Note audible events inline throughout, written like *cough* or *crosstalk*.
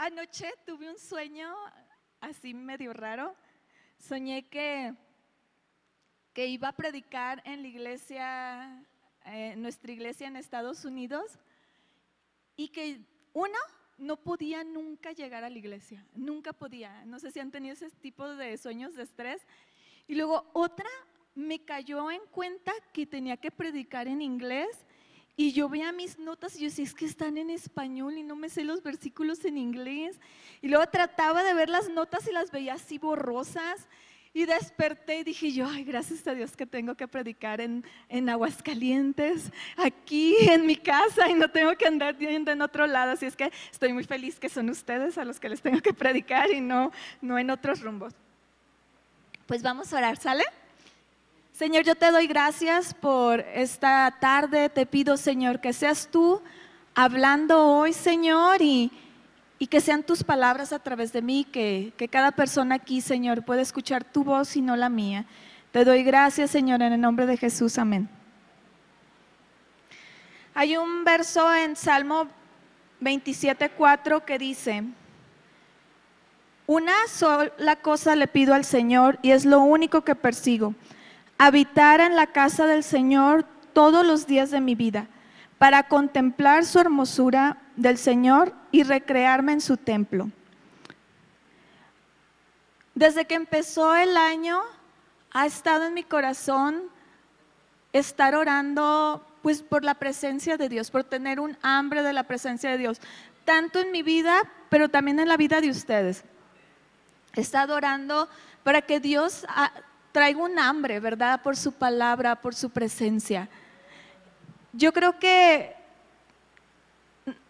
Anoche tuve un sueño así medio raro. Soñé que, que iba a predicar en la iglesia, eh, nuestra iglesia en Estados Unidos, y que uno no podía nunca llegar a la iglesia, nunca podía. No sé si han tenido ese tipo de sueños de estrés. Y luego otra me cayó en cuenta que tenía que predicar en inglés y yo veía mis notas y yo decía, es que están en español y no me sé los versículos en inglés. Y luego trataba de ver las notas y las veía así borrosas. Y desperté y dije yo, ay, gracias a Dios que tengo que predicar en, en Aguascalientes, aquí en mi casa y no tengo que andar yendo en otro lado. Así es que estoy muy feliz que son ustedes a los que les tengo que predicar y no, no en otros rumbos. Pues vamos a orar, ¿sale? Señor, yo te doy gracias por esta tarde. Te pido, Señor, que seas tú hablando hoy, Señor, y, que sean tus palabras a través de mí, que, que cada persona aquí, Señor, pueda escuchar tu voz y no la mía. Te doy gracias, Señor, en el nombre de Jesús. Amén. Hay un verso en Salmo 27.4 que dice, una sola cosa le pido al Señor y es lo único que persigo habitar en la casa del Señor todos los días de mi vida, para contemplar su hermosura del Señor y recrearme en su templo. Desde que empezó el año, ha estado en mi corazón estar orando pues por la presencia de Dios, por tener un hambre de la presencia de Dios, tanto en mi vida, pero también en la vida de ustedes. He estado orando para que Dios traigo un hambre, ¿verdad? Por su palabra, por su presencia. Yo creo que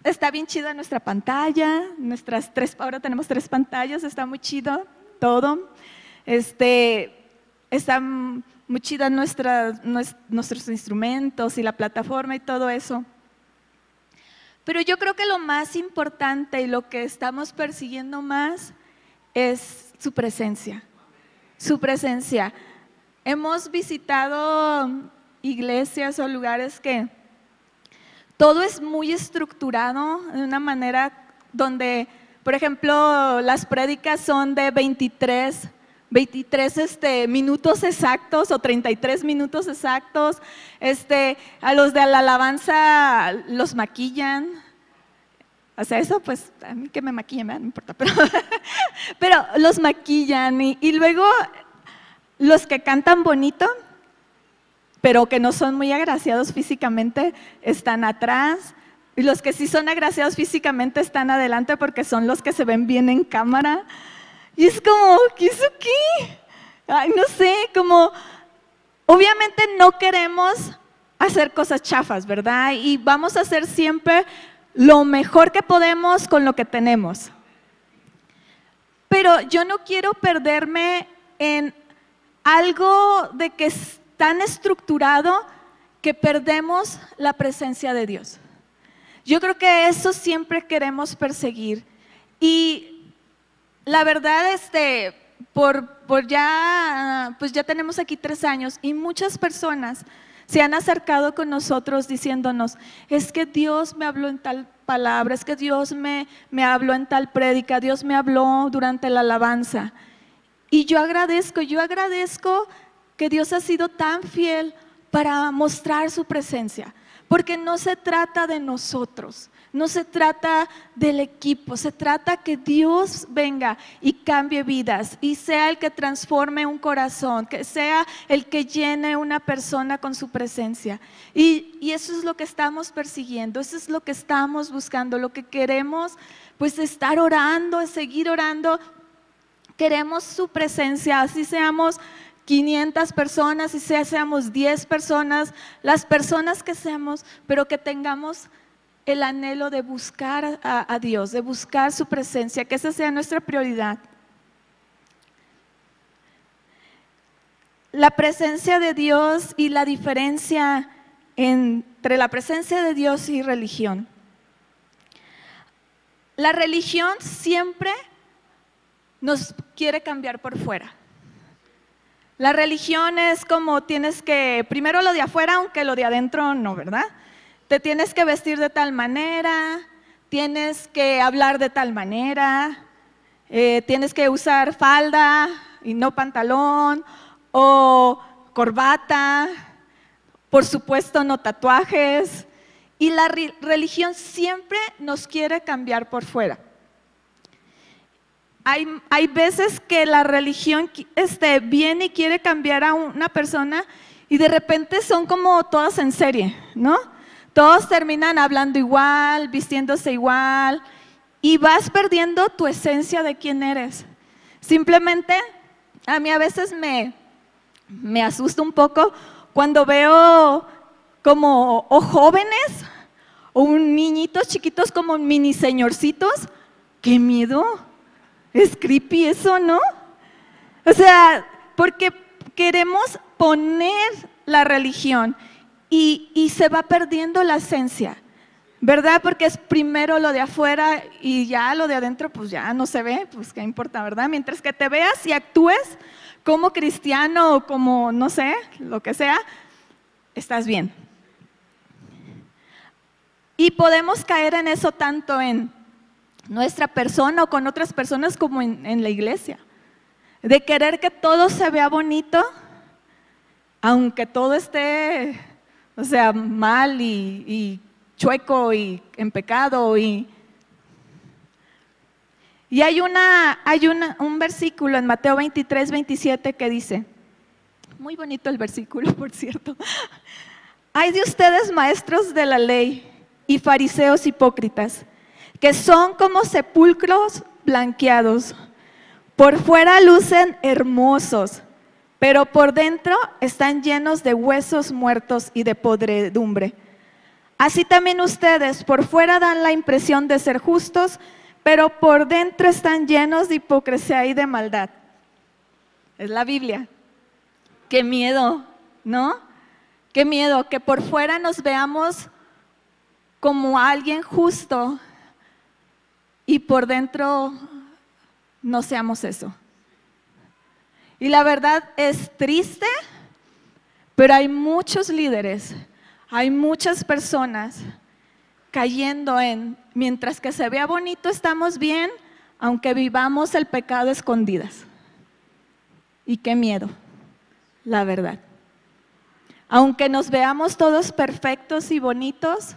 está bien chida nuestra pantalla, nuestras tres, ahora tenemos tres pantallas, está muy chido todo. Este, está muy chida nuestra, nuestros instrumentos y la plataforma y todo eso. Pero yo creo que lo más importante y lo que estamos persiguiendo más es su presencia su presencia. Hemos visitado iglesias o lugares que todo es muy estructurado de una manera donde, por ejemplo, las prédicas son de 23, 23 este, minutos exactos o 33 minutos exactos. Este, a los de la alabanza los maquillan. O sea, eso pues a mí que me maquillen, no importa, pero, *laughs* pero los maquillan y, luego los que cantan bonito, pero que no son muy agraciados físicamente, están atrás. Y los que sí son agraciados físicamente están adelante porque son los que se ven bien en cámara. Y es como, ¿qué es aquí? Ay, no sé, como, obviamente no queremos hacer cosas chafas, ¿verdad? Y vamos a hacer siempre lo mejor que podemos con lo que tenemos. Pero yo no quiero perderme en algo de que es tan estructurado que perdemos la presencia de Dios. Yo creo que eso siempre queremos perseguir. Y la verdad, este, por, por ya, pues ya tenemos aquí tres años y muchas personas se han acercado con nosotros diciéndonos, es que Dios me habló en tal palabra, es que Dios me, me habló en tal prédica, Dios me habló durante la alabanza. Y yo agradezco, yo agradezco que Dios ha sido tan fiel para mostrar su presencia, porque no se trata de nosotros, no se trata del equipo, se trata que Dios venga y cambie vidas y sea el que transforme un corazón, que sea el que llene una persona con su presencia. Y, eso es lo que estamos persiguiendo, eso es lo que estamos buscando, lo que queremos, pues estar orando, seguir orando. Queremos su presencia, así seamos 500 personas, y seamos 10 personas, las personas que seamos, pero que tengamos el anhelo de buscar a, Dios, de buscar su presencia, que esa sea nuestra prioridad. La presencia de Dios y la diferencia entre la presencia de Dios y religión. La religión siempre nos quiere cambiar por fuera. La religión es como tienes que, primero lo de afuera, aunque lo de adentro no, ¿verdad? Te tienes que vestir de tal manera, tienes que hablar de tal manera, eh, tienes que usar falda y no pantalón, o corbata, por supuesto no tatuajes. Y la religión siempre nos quiere cambiar por fuera. Hay, veces que la religión este, viene y quiere cambiar a una persona y de repente son como todas en serie, ¿no? Todos terminan hablando igual, vistiéndose igual y vas perdiendo tu esencia de quién eres. Simplemente a mí a veces me, me asusta un poco cuando veo como jóvenes o un niñitos chiquitos como mini señorcitos. ¡Qué miedo! Es creepy eso, ¿no? O sea, porque queremos poner la religión y, se va perdiendo la esencia, ¿verdad? Porque es primero lo de afuera y ya lo de adentro, pues ya no se ve, pues qué importa, ¿verdad? Mientras que te veas y actúes como cristiano o como, no sé, lo que sea, estás bien. Y podemos caer en eso tanto en nuestra persona o con otras personas como en, la iglesia. De querer que todo se vea bonito, aunque todo esté, o sea, mal y, chueco y en pecado. Y, y hay, una, hay un versículo en Mateo 23, 27 que dice, muy bonito el versículo, *laughs* por cierto, hay de ustedes maestros de la ley y fariseos hipócritas que son como sepulcros blanqueados. Por fuera lucen hermosos, pero por dentro están llenos de huesos muertos y de podredumbre. Así también ustedes por fuera dan la impresión de ser justos, pero por dentro están llenos de hipocresía y de maldad. Es la Biblia. Qué miedo, ¿no? Qué miedo que por fuera nos veamos como alguien justo, y por dentro no seamos eso. Y la verdad es triste, pero hay muchos líderes, hay muchas personas cayendo en, mientras que se vea bonito, estamos bien, aunque vivamos el pecado escondidas. Y qué miedo, la verdad. Aunque nos veamos todos perfectos y bonitos,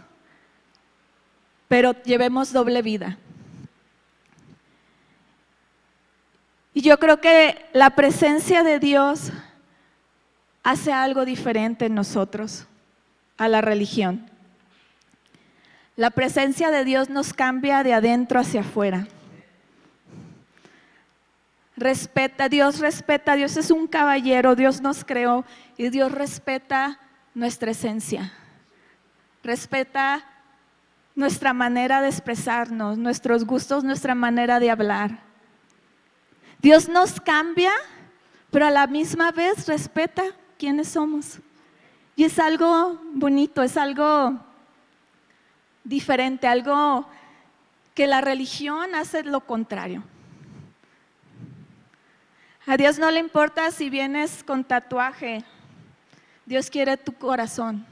pero llevemos doble vida. Y yo creo que la presencia de Dios hace algo diferente en nosotros, a la religión. La presencia de Dios nos cambia de adentro hacia afuera. Respeta, Dios respeta, Dios es un caballero, Dios nos creó y Dios respeta nuestra esencia. Respeta nuestra manera de expresarnos, nuestros gustos, nuestra manera de hablar. Dios nos cambia, pero a la misma vez respeta quiénes somos. Y es algo bonito, es algo diferente, algo que la religión hace lo contrario. A Dios no le importa si vienes con tatuaje, Dios quiere tu corazón.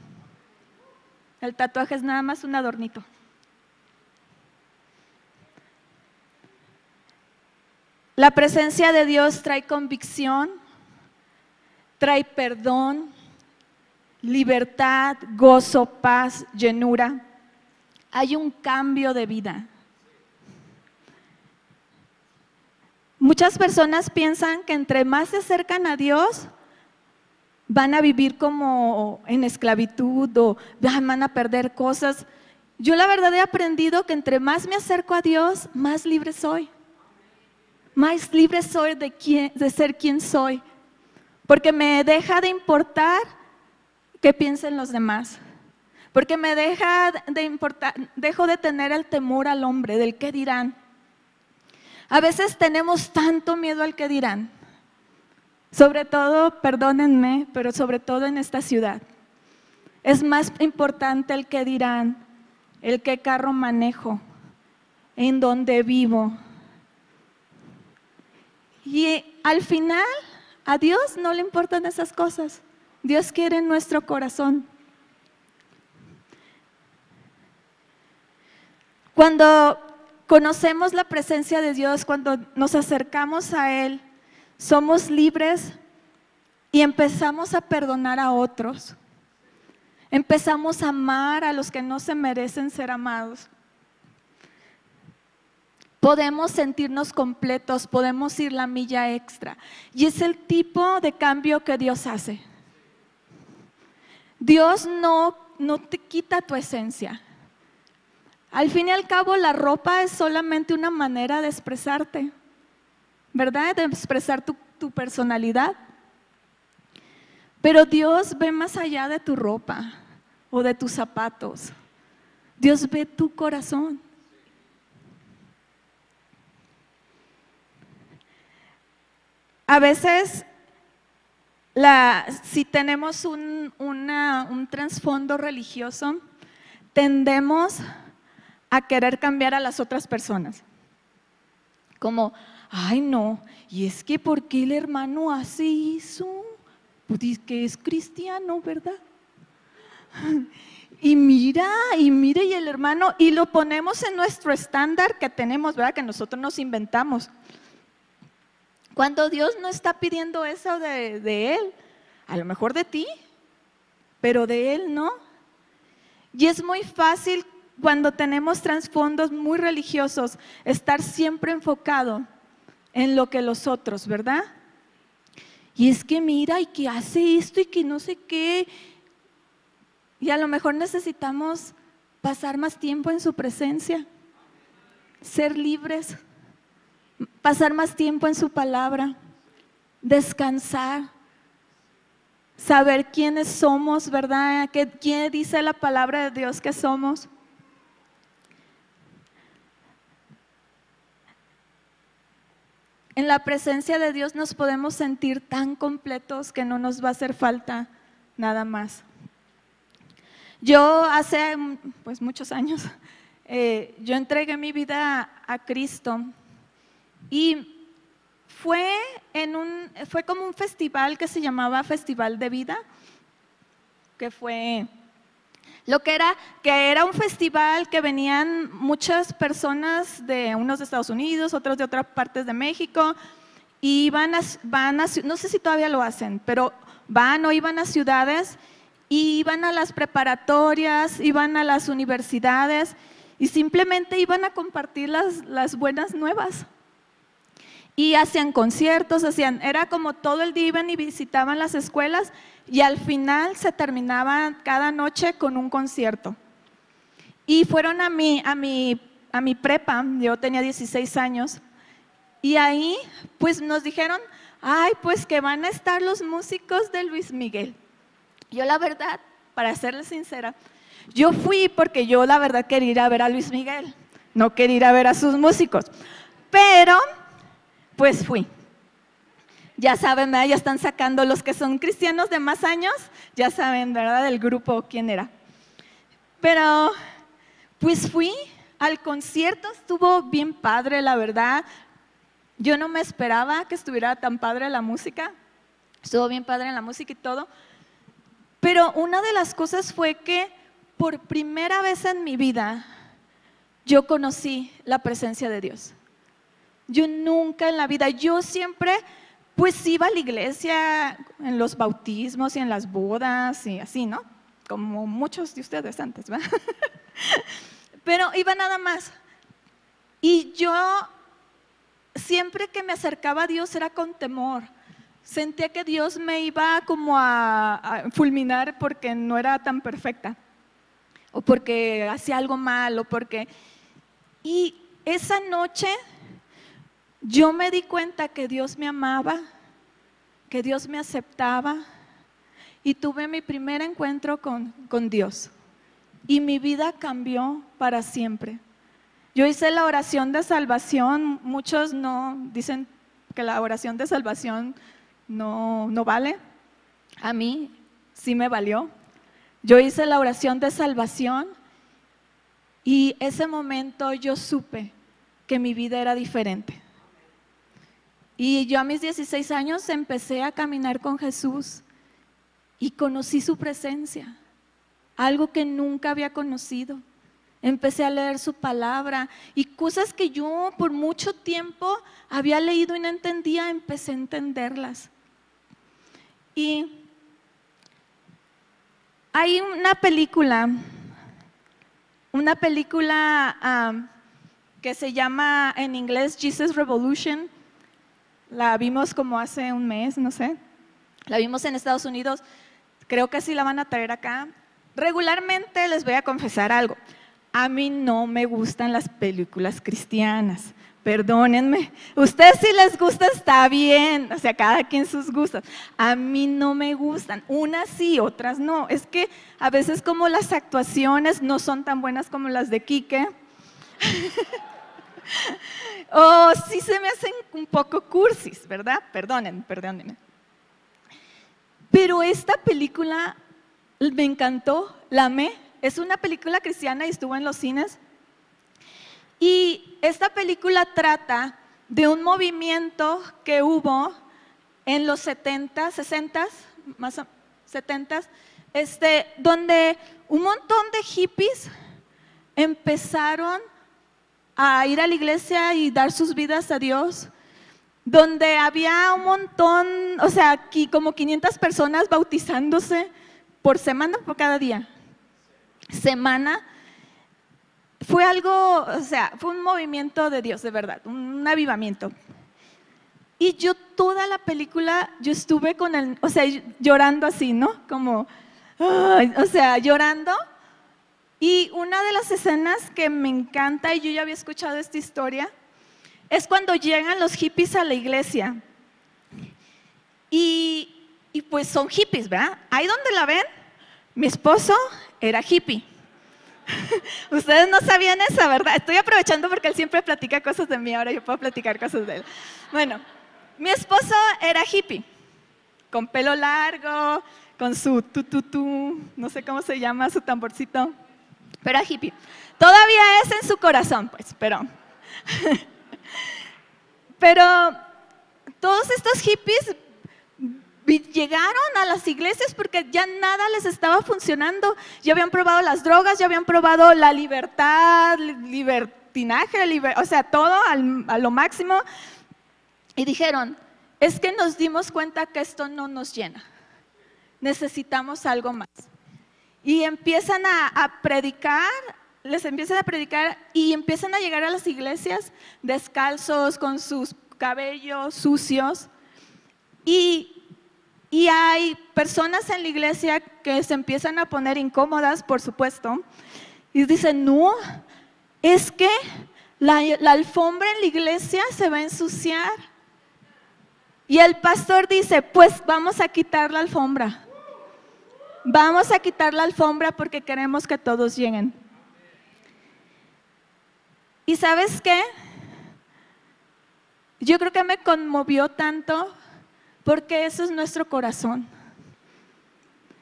El tatuaje es nada más un adornito. La presencia de Dios trae convicción, trae perdón, libertad, gozo, paz, llenura. Hay un cambio de vida. Muchas personas piensan que entre más se acercan a Dios, van a vivir como en esclavitud o van a perder cosas. Yo la verdad he aprendido que entre más me acerco a Dios, más libre soy más libre soy de, ser quien soy, porque me deja de importar qué piensen los demás, porque me deja de importar, dejo de tener el temor al hombre, del qué dirán. A veces tenemos tanto miedo al que dirán, sobre todo, perdónenme, pero sobre todo en esta ciudad. Es más importante el que dirán, el qué carro manejo, en dónde vivo, y al final, a Dios no le importan esas cosas. Dios quiere nuestro corazón. Cuando conocemos la presencia de Dios, cuando nos acercamos a Él, somos libres y empezamos a perdonar a otros. Empezamos a amar a los que no se merecen ser amados. Podemos sentirnos completos, podemos ir la milla extra. Y es el tipo de cambio que Dios hace. Dios no, no te quita tu esencia. Al fin y al cabo, la ropa es solamente una manera de expresarte, ¿verdad? De expresar tu, tu personalidad. Pero Dios ve más allá de tu ropa o de tus zapatos. Dios ve tu corazón. A veces, si tenemos un, un trasfondo religioso, tendemos a querer cambiar a las otras personas. Como, ay no, y es que ¿por qué el hermano hace eso? pues que es cristiano, ¿verdad? *laughs* Y mira, y mire, y el hermano, y lo ponemos en nuestro estándar que tenemos, ¿verdad? Que nosotros nos inventamos. Cuando Dios no está pidiendo eso de, Él, a lo mejor de ti, pero de Él no. Y es muy fácil cuando tenemos trasfondos muy religiosos estar siempre enfocado en lo que los otros, ¿verdad? Y es que mira, y que hace esto y que no sé qué. Y a lo mejor necesitamos pasar más tiempo en su presencia, ser libres, pasar más tiempo en su palabra, descansar, saber quiénes somos, ¿verdad? ¿Quién dice la palabra de Dios que somos? En la presencia de Dios nos podemos sentir tan completos que no nos va a hacer falta nada más. Yo hace pues muchos años, eh, yo entregué mi vida a, Cristo y fue, en un, fue como un festival que se llamaba Festival de Vida, que fue lo que era, que era un festival que venían muchas personas de unos de Estados Unidos, otros de otras partes de México, y van a, van a, no sé si todavía lo hacen, pero van o iban a ciudades, y iban a las preparatorias, iban a las universidades, y simplemente iban a compartir las, las buenas nuevas. Y hacían conciertos, hacían, era como todo el día iban y visitaban las escuelas y al final se terminaba cada noche con un concierto. Y fueron a mi, a mi, a mi prepa, yo tenía 16 años, y ahí pues nos dijeron, ay, pues que van a estar los músicos de Luis Miguel. Yo la verdad, para serles sincera, yo fui porque yo la verdad quería ir a ver a Luis Miguel, no quería ir a ver a sus músicos, pero pues fui ya saben, ya están sacando los que son cristianos de más años, ya saben, ¿verdad? Del grupo quién era. Pero, pues fui al concierto, estuvo bien padre, la verdad. Yo no me esperaba que estuviera tan padre la música, estuvo bien padre la música y todo. Pero una de las cosas fue que por primera vez en mi vida yo conocí la presencia de Dios. Yo nunca en la vida, yo siempre pues iba a la iglesia en los bautismos y en las bodas y así, ¿no? Como muchos de ustedes antes, ¿verdad? *laughs* Pero iba nada más. Y yo siempre que me acercaba a Dios era con temor. Sentía que Dios me iba como a, a fulminar porque no era tan perfecta. O porque hacía algo mal, o porque... Y esa noche yo me di cuenta que Dios me amaba, que Dios me aceptaba y tuve mi primer encuentro con, Dios. Y mi vida cambió para siempre. Yo hice la oración de salvación, muchos no dicen que la oración de salvación no, no vale. A mí sí me valió. Yo hice la oración de salvación y ese momento yo supe que mi vida era diferente. Y yo a mis 16 años empecé a caminar con Jesús y conocí su presencia, algo que nunca había conocido. Empecé a leer su palabra y cosas que yo por mucho tiempo había leído y no entendía, empecé a entenderlas. Y hay una película, una película que se llama en inglés Jesus Revolution. La vimos como hace un mes, no sé. La vimos en Estados Unidos. Creo que sí la van a traer acá. Regularmente les voy a confesar algo. A mí no me gustan las películas cristianas. Perdónenme. Ustedes si les gusta está bien, o sea, cada quien sus gustos. A mí no me gustan. Unas sí, otras no. Es que a veces como las actuaciones no son tan buenas como las de Quique. *laughs* o sí se me hacen un poco cursis, ¿verdad? Perdónenme, perdónenme. Pero esta película me encantó, la amé. Es una película cristiana y estuvo en los cines. Y esta película trata de un movimiento que hubo en los 70, 60, más 70, este, donde un montón de hippies empezaron a ir a la iglesia y dar sus vidas a Dios, donde había un montón, o sea, aquí como 500 personas bautizándose por semana, por cada día semana, fue algo, o sea, fue un movimiento de Dios, de verdad, un avivamiento. Y yo toda la película, yo estuve con el, o sea, llorando así, ¿no? Como, o sea, llorando. Y una de las escenas que me encanta, y yo ya había escuchado esta historia, es cuando llegan los hippies a la iglesia. Y, y pues son hippies, ¿verdad? Ahí donde la ven, mi esposo era hippie. *laughs* Ustedes no sabían esa, ¿verdad? Estoy aprovechando porque él siempre platica cosas de mí, ahora yo puedo platicar cosas de él. Bueno, mi esposo era hippie, con pelo largo, con su tu, no sé cómo se llama, su tamborcito, pero era hippie. Todavía es en su corazón, pues, pero... *laughs* pero todos estos hippies llegaron a las iglesias porque ya nada les estaba funcionando. Ya habían probado las drogas, ya habían probado la libertad, libertinaje, o sea, todo a lo máximo. Y dijeron, es que nos dimos cuenta que esto no nos llena. Necesitamos algo más. Y empiezan a, predicar, les empiezan a predicar y empiezan a llegar a las iglesias descalzos, con sus cabellos sucios. Y y hay personas en la iglesia que se empiezan a poner incómodas, por supuesto, y dicen, no, es que la, alfombra en la iglesia se va a ensuciar. Y el pastor dice, pues vamos a quitar la alfombra. Vamos a quitar la alfombra porque queremos que todos lleguen. ¿Y sabes qué? Yo creo que me conmovió tanto porque eso es nuestro corazón.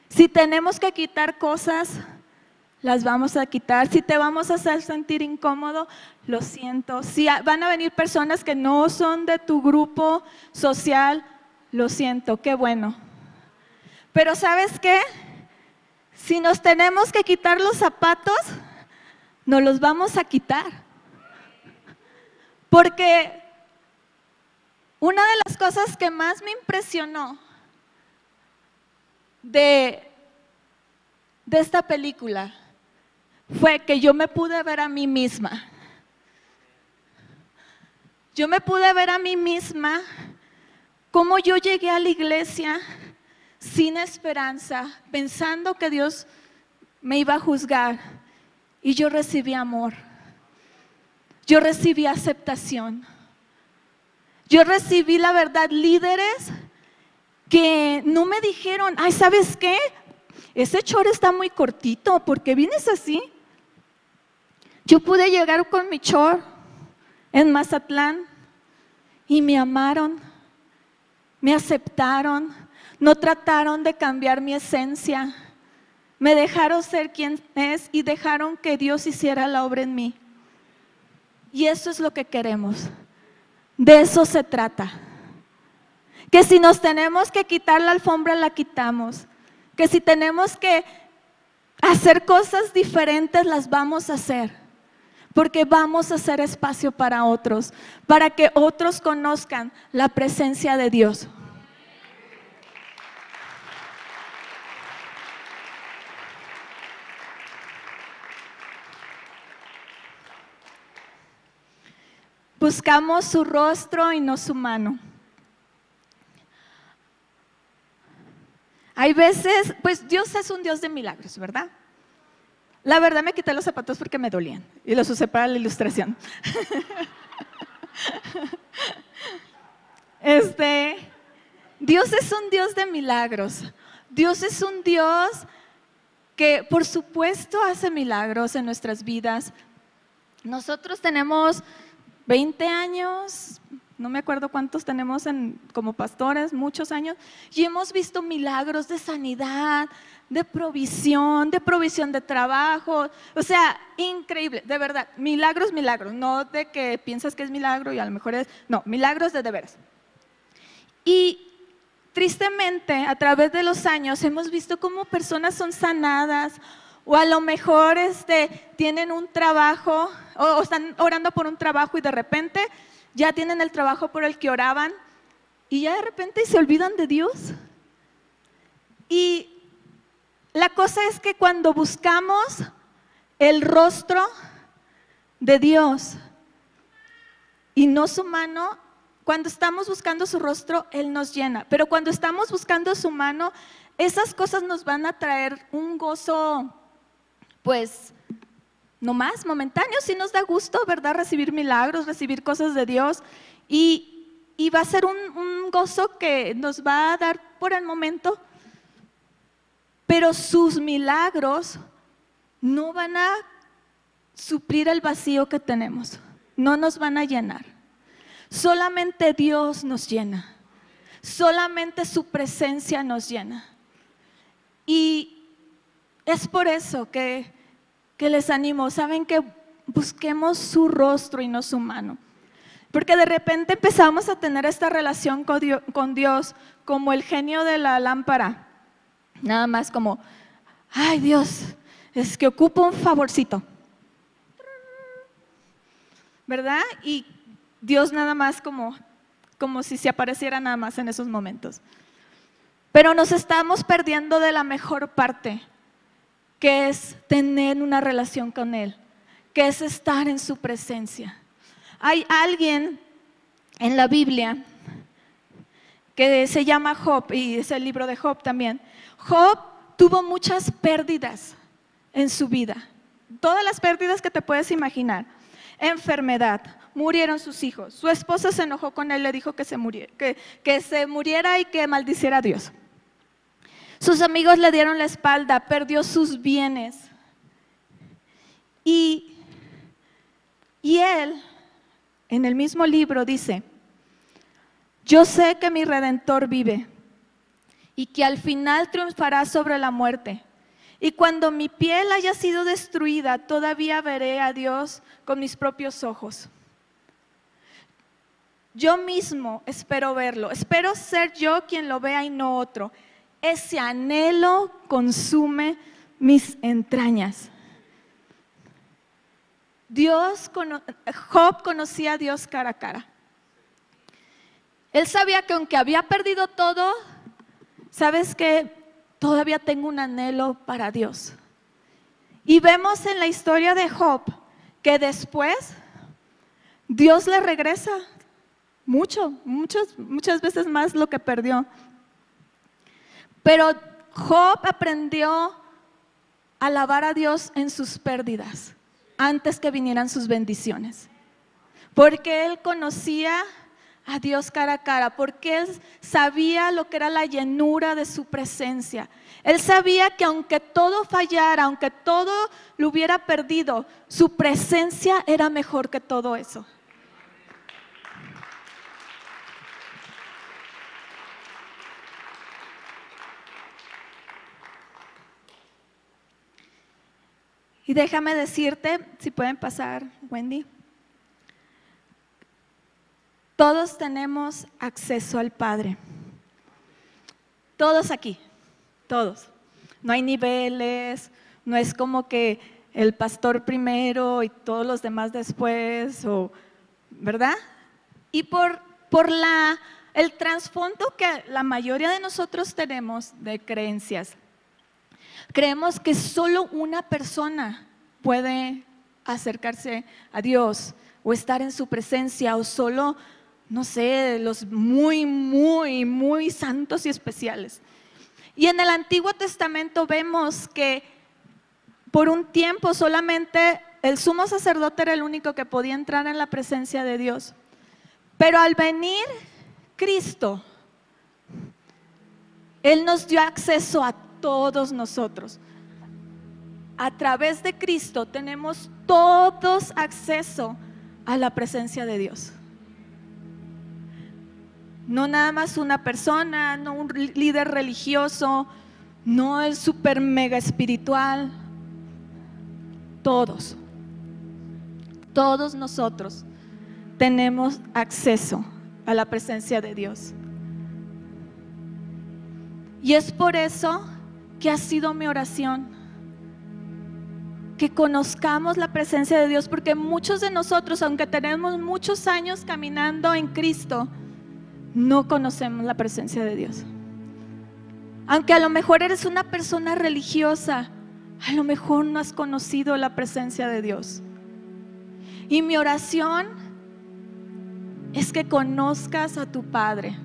Si tenemos que quitar cosas, las vamos a quitar. Si te vamos a hacer sentir incómodo, lo siento. Si van a venir personas que no son de tu grupo social, lo siento, qué bueno. Pero ¿sabes qué? Si nos tenemos que quitar los zapatos, nos los vamos a quitar. Porque una de las cosas que más me impresionó de, de esta película fue que yo me pude ver a mí misma. Yo me pude ver a mí misma cómo yo llegué a la iglesia sin esperanza, pensando que Dios me iba a juzgar. Y yo recibí amor. Yo recibí aceptación. Yo recibí la verdad líderes que no me dijeron, ay, ¿sabes qué? Ese chor está muy cortito, ¿por qué vienes así? Yo pude llegar con mi chor en Mazatlán y me amaron, me aceptaron, no trataron de cambiar mi esencia, me dejaron ser quien es y dejaron que Dios hiciera la obra en mí. Y eso es lo que queremos. De eso se trata. Que si nos tenemos que quitar la alfombra, la quitamos. Que si tenemos que hacer cosas diferentes, las vamos a hacer. porque vamos a hacer espacio para otros, para que otros conozcan la presencia de Dios. Buscamos su rostro y no su mano. Hay veces, pues Dios es un Dios de milagros, ¿verdad? La verdad me quité los zapatos porque me dolían y los usé para la ilustración. *laughs* Este, Dios es un Dios de milagros. Dios es un Dios que por supuesto hace milagros en nuestras vidas. Nosotros tenemos 20 años, no me acuerdo cuántos tenemos como pastores, muchos años, y hemos visto milagros de sanidad, de provisión, de provisión de trabajo, o sea, increíble, de verdad, milagros, milagros, no de que piensas que es milagro y a lo mejor es, no, milagros de de veras. Y tristemente, a través de los años, hemos visto cómo personas son sanadas o a lo mejor este, tienen un trabajo o, están orando por un trabajo y de repente ya tienen el trabajo por el que oraban y ya de repente se olvidan de Dios. Y la cosa es que cuando buscamos el rostro de Dios y no su mano, cuando estamos buscando su rostro, Él nos llena. Pero cuando estamos buscando su mano, esas cosas nos van a traer un gozo pues no más, momentáneo, sí nos da gusto, ¿verdad? Recibir milagros, recibir cosas de Dios y, va a ser un, un gozo que nos va a dar por el momento, pero sus milagros no van a suplir el vacío que tenemos, no nos van a llenar. Solamente Dios nos llena, solamente su presencia nos llena. Y es por eso que, les animo, saben que busquemos su rostro y no su mano. Porque de repente empezamos a tener esta relación con Dios, como el genio de la lámpara. Nada más como, ay Dios, es que ocupo un favorcito. ¿Verdad? Y Dios nada más como, como si se apareciera nada más en esos momentos. Pero nos estamos perdiendo de la mejor parte, que es tener una relación con Él, que es estar en su presencia. Hay alguien en la Biblia que se llama Job, y es el libro de Job también. Job tuvo muchas pérdidas en su vida, todas las pérdidas que te puedes imaginar. Enfermedad, murieron sus hijos, su esposa se enojó con él, le dijo que se, muriera, que, se muriera y que maldiciera a Dios. Sus amigos le dieron la espalda, perdió sus bienes. Y, y él, en el mismo libro, dice, yo sé que mi redentor vive y que al final triunfará sobre la muerte. Y cuando mi piel haya sido destruida, todavía veré a Dios con mis propios ojos. Yo mismo espero verlo, espero ser yo quien lo vea y no otro ese anhelo consume mis entrañas. Dios, Job conocía a Dios cara a cara. Él sabía que aunque había perdido todo, sabes que todavía tengo un anhelo para Dios. Y vemos en la historia de Job que después Dios le regresa mucho, muchas, muchas veces más lo que perdió. Pero Job aprendió a alabar a Dios en sus pérdidas antes que vinieran sus bendiciones. Porque él conocía a Dios cara a cara, porque él sabía lo que era la llenura de su presencia. Él sabía que aunque todo fallara, aunque todo lo hubiera perdido, su presencia era mejor que todo eso. Y déjame decirte, si pueden pasar, Wendy, todos tenemos acceso al Padre. Todos aquí, todos. No hay niveles, no es como que el pastor primero y todos los demás después, o, ¿verdad? Y por, por la, el trasfondo que la mayoría de nosotros tenemos de creencias. Creemos que solo una persona puede acercarse a Dios o estar en su presencia o solo, no sé, los muy, muy, muy santos y especiales. Y en el Antiguo Testamento vemos que por un tiempo solamente el sumo sacerdote era el único que podía entrar en la presencia de Dios. Pero al venir Cristo, Él nos dio acceso a todos nosotros. A través de Cristo tenemos todos acceso a la presencia de Dios. No nada más una persona, no un líder religioso, no el super mega espiritual. Todos, todos nosotros tenemos acceso a la presencia de Dios. Y es por eso que ha sido mi oración que conozcamos la presencia de Dios, porque muchos de nosotros, aunque tenemos muchos años caminando en Cristo, no conocemos la presencia de Dios. Aunque a lo mejor eres una persona religiosa, a lo mejor no has conocido la presencia de Dios. Y mi oración es que conozcas a tu Padre,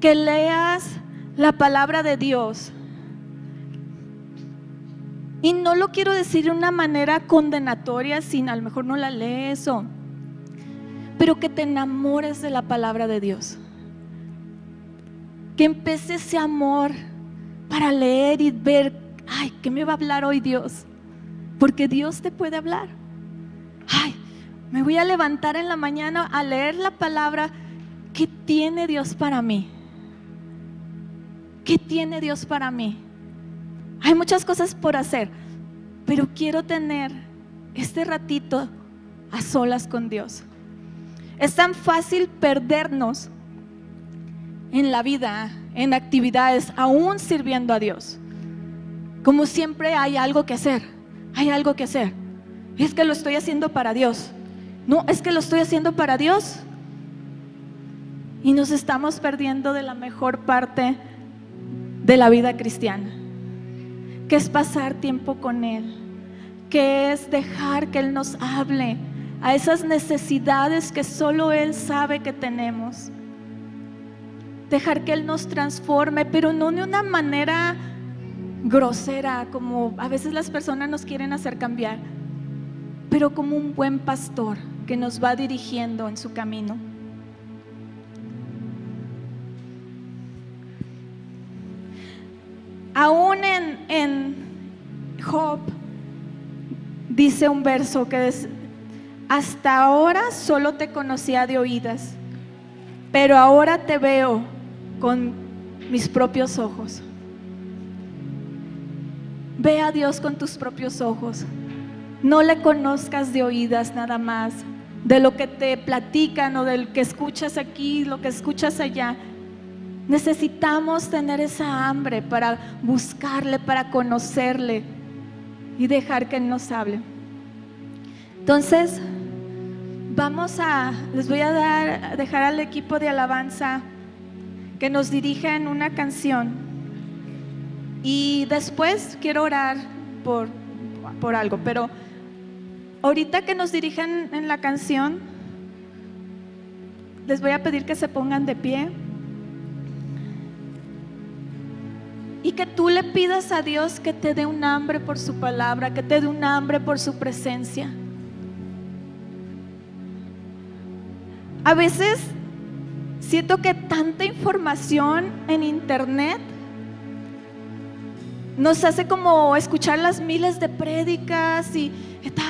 que leas la palabra de Dios, y no lo quiero decir de una manera condenatoria, sin a lo mejor no la lees o, pero que te enamores de la palabra de Dios. Que empieces ese amor para leer y ver, ay, ¿qué me va a hablar hoy Dios? Porque Dios te puede hablar. Ay, me voy a levantar en la mañana a leer la palabra. ¿Qué tiene Dios para mí? ¿Qué tiene Dios para mí? Hay muchas cosas por hacer, pero quiero tener este ratito a solas con Dios. Es tan fácil perdernos en la vida, en actividades, aún sirviendo a Dios. Como siempre hay algo que hacer, hay algo que hacer. Es que lo estoy haciendo para Dios. No, es que lo estoy haciendo para Dios. Y nos estamos perdiendo de la mejor parte de la vida cristiana que es pasar tiempo con Él, que es dejar que Él nos hable a esas necesidades que solo Él sabe que tenemos. Dejar que Él nos transforme, pero no de una manera grosera, como a veces las personas nos quieren hacer cambiar, pero como un buen pastor que nos va dirigiendo en su camino. Aún en, Job dice un verso que es, hasta ahora solo te conocía de oídas, pero ahora te veo con mis propios ojos. Ve a Dios con tus propios ojos. No le conozcas de oídas nada más, de lo que te platican o del que escuchas aquí, lo que escuchas allá. Necesitamos tener esa hambre para buscarle, para conocerle y dejar que Él nos hable. Entonces, vamos a, les voy a dar, dejar al equipo de alabanza que nos dirija en una canción. Y después quiero orar por, por algo, pero ahorita que nos dirijan en la canción, les voy a pedir que se pongan de pie. Y que tú le pidas a Dios que te dé un hambre por su palabra, que te dé un hambre por su presencia. A veces siento que tanta información en internet nos hace como escuchar las miles de prédicas y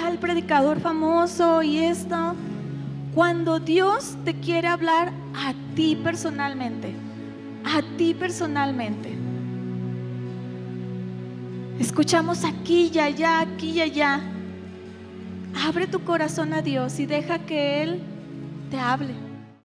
el predicador famoso y esto. Cuando Dios te quiere hablar a ti personalmente, a ti personalmente. Escuchamos aquí y allá, aquí y allá. Abre tu corazón a Dios y deja que Él te hable.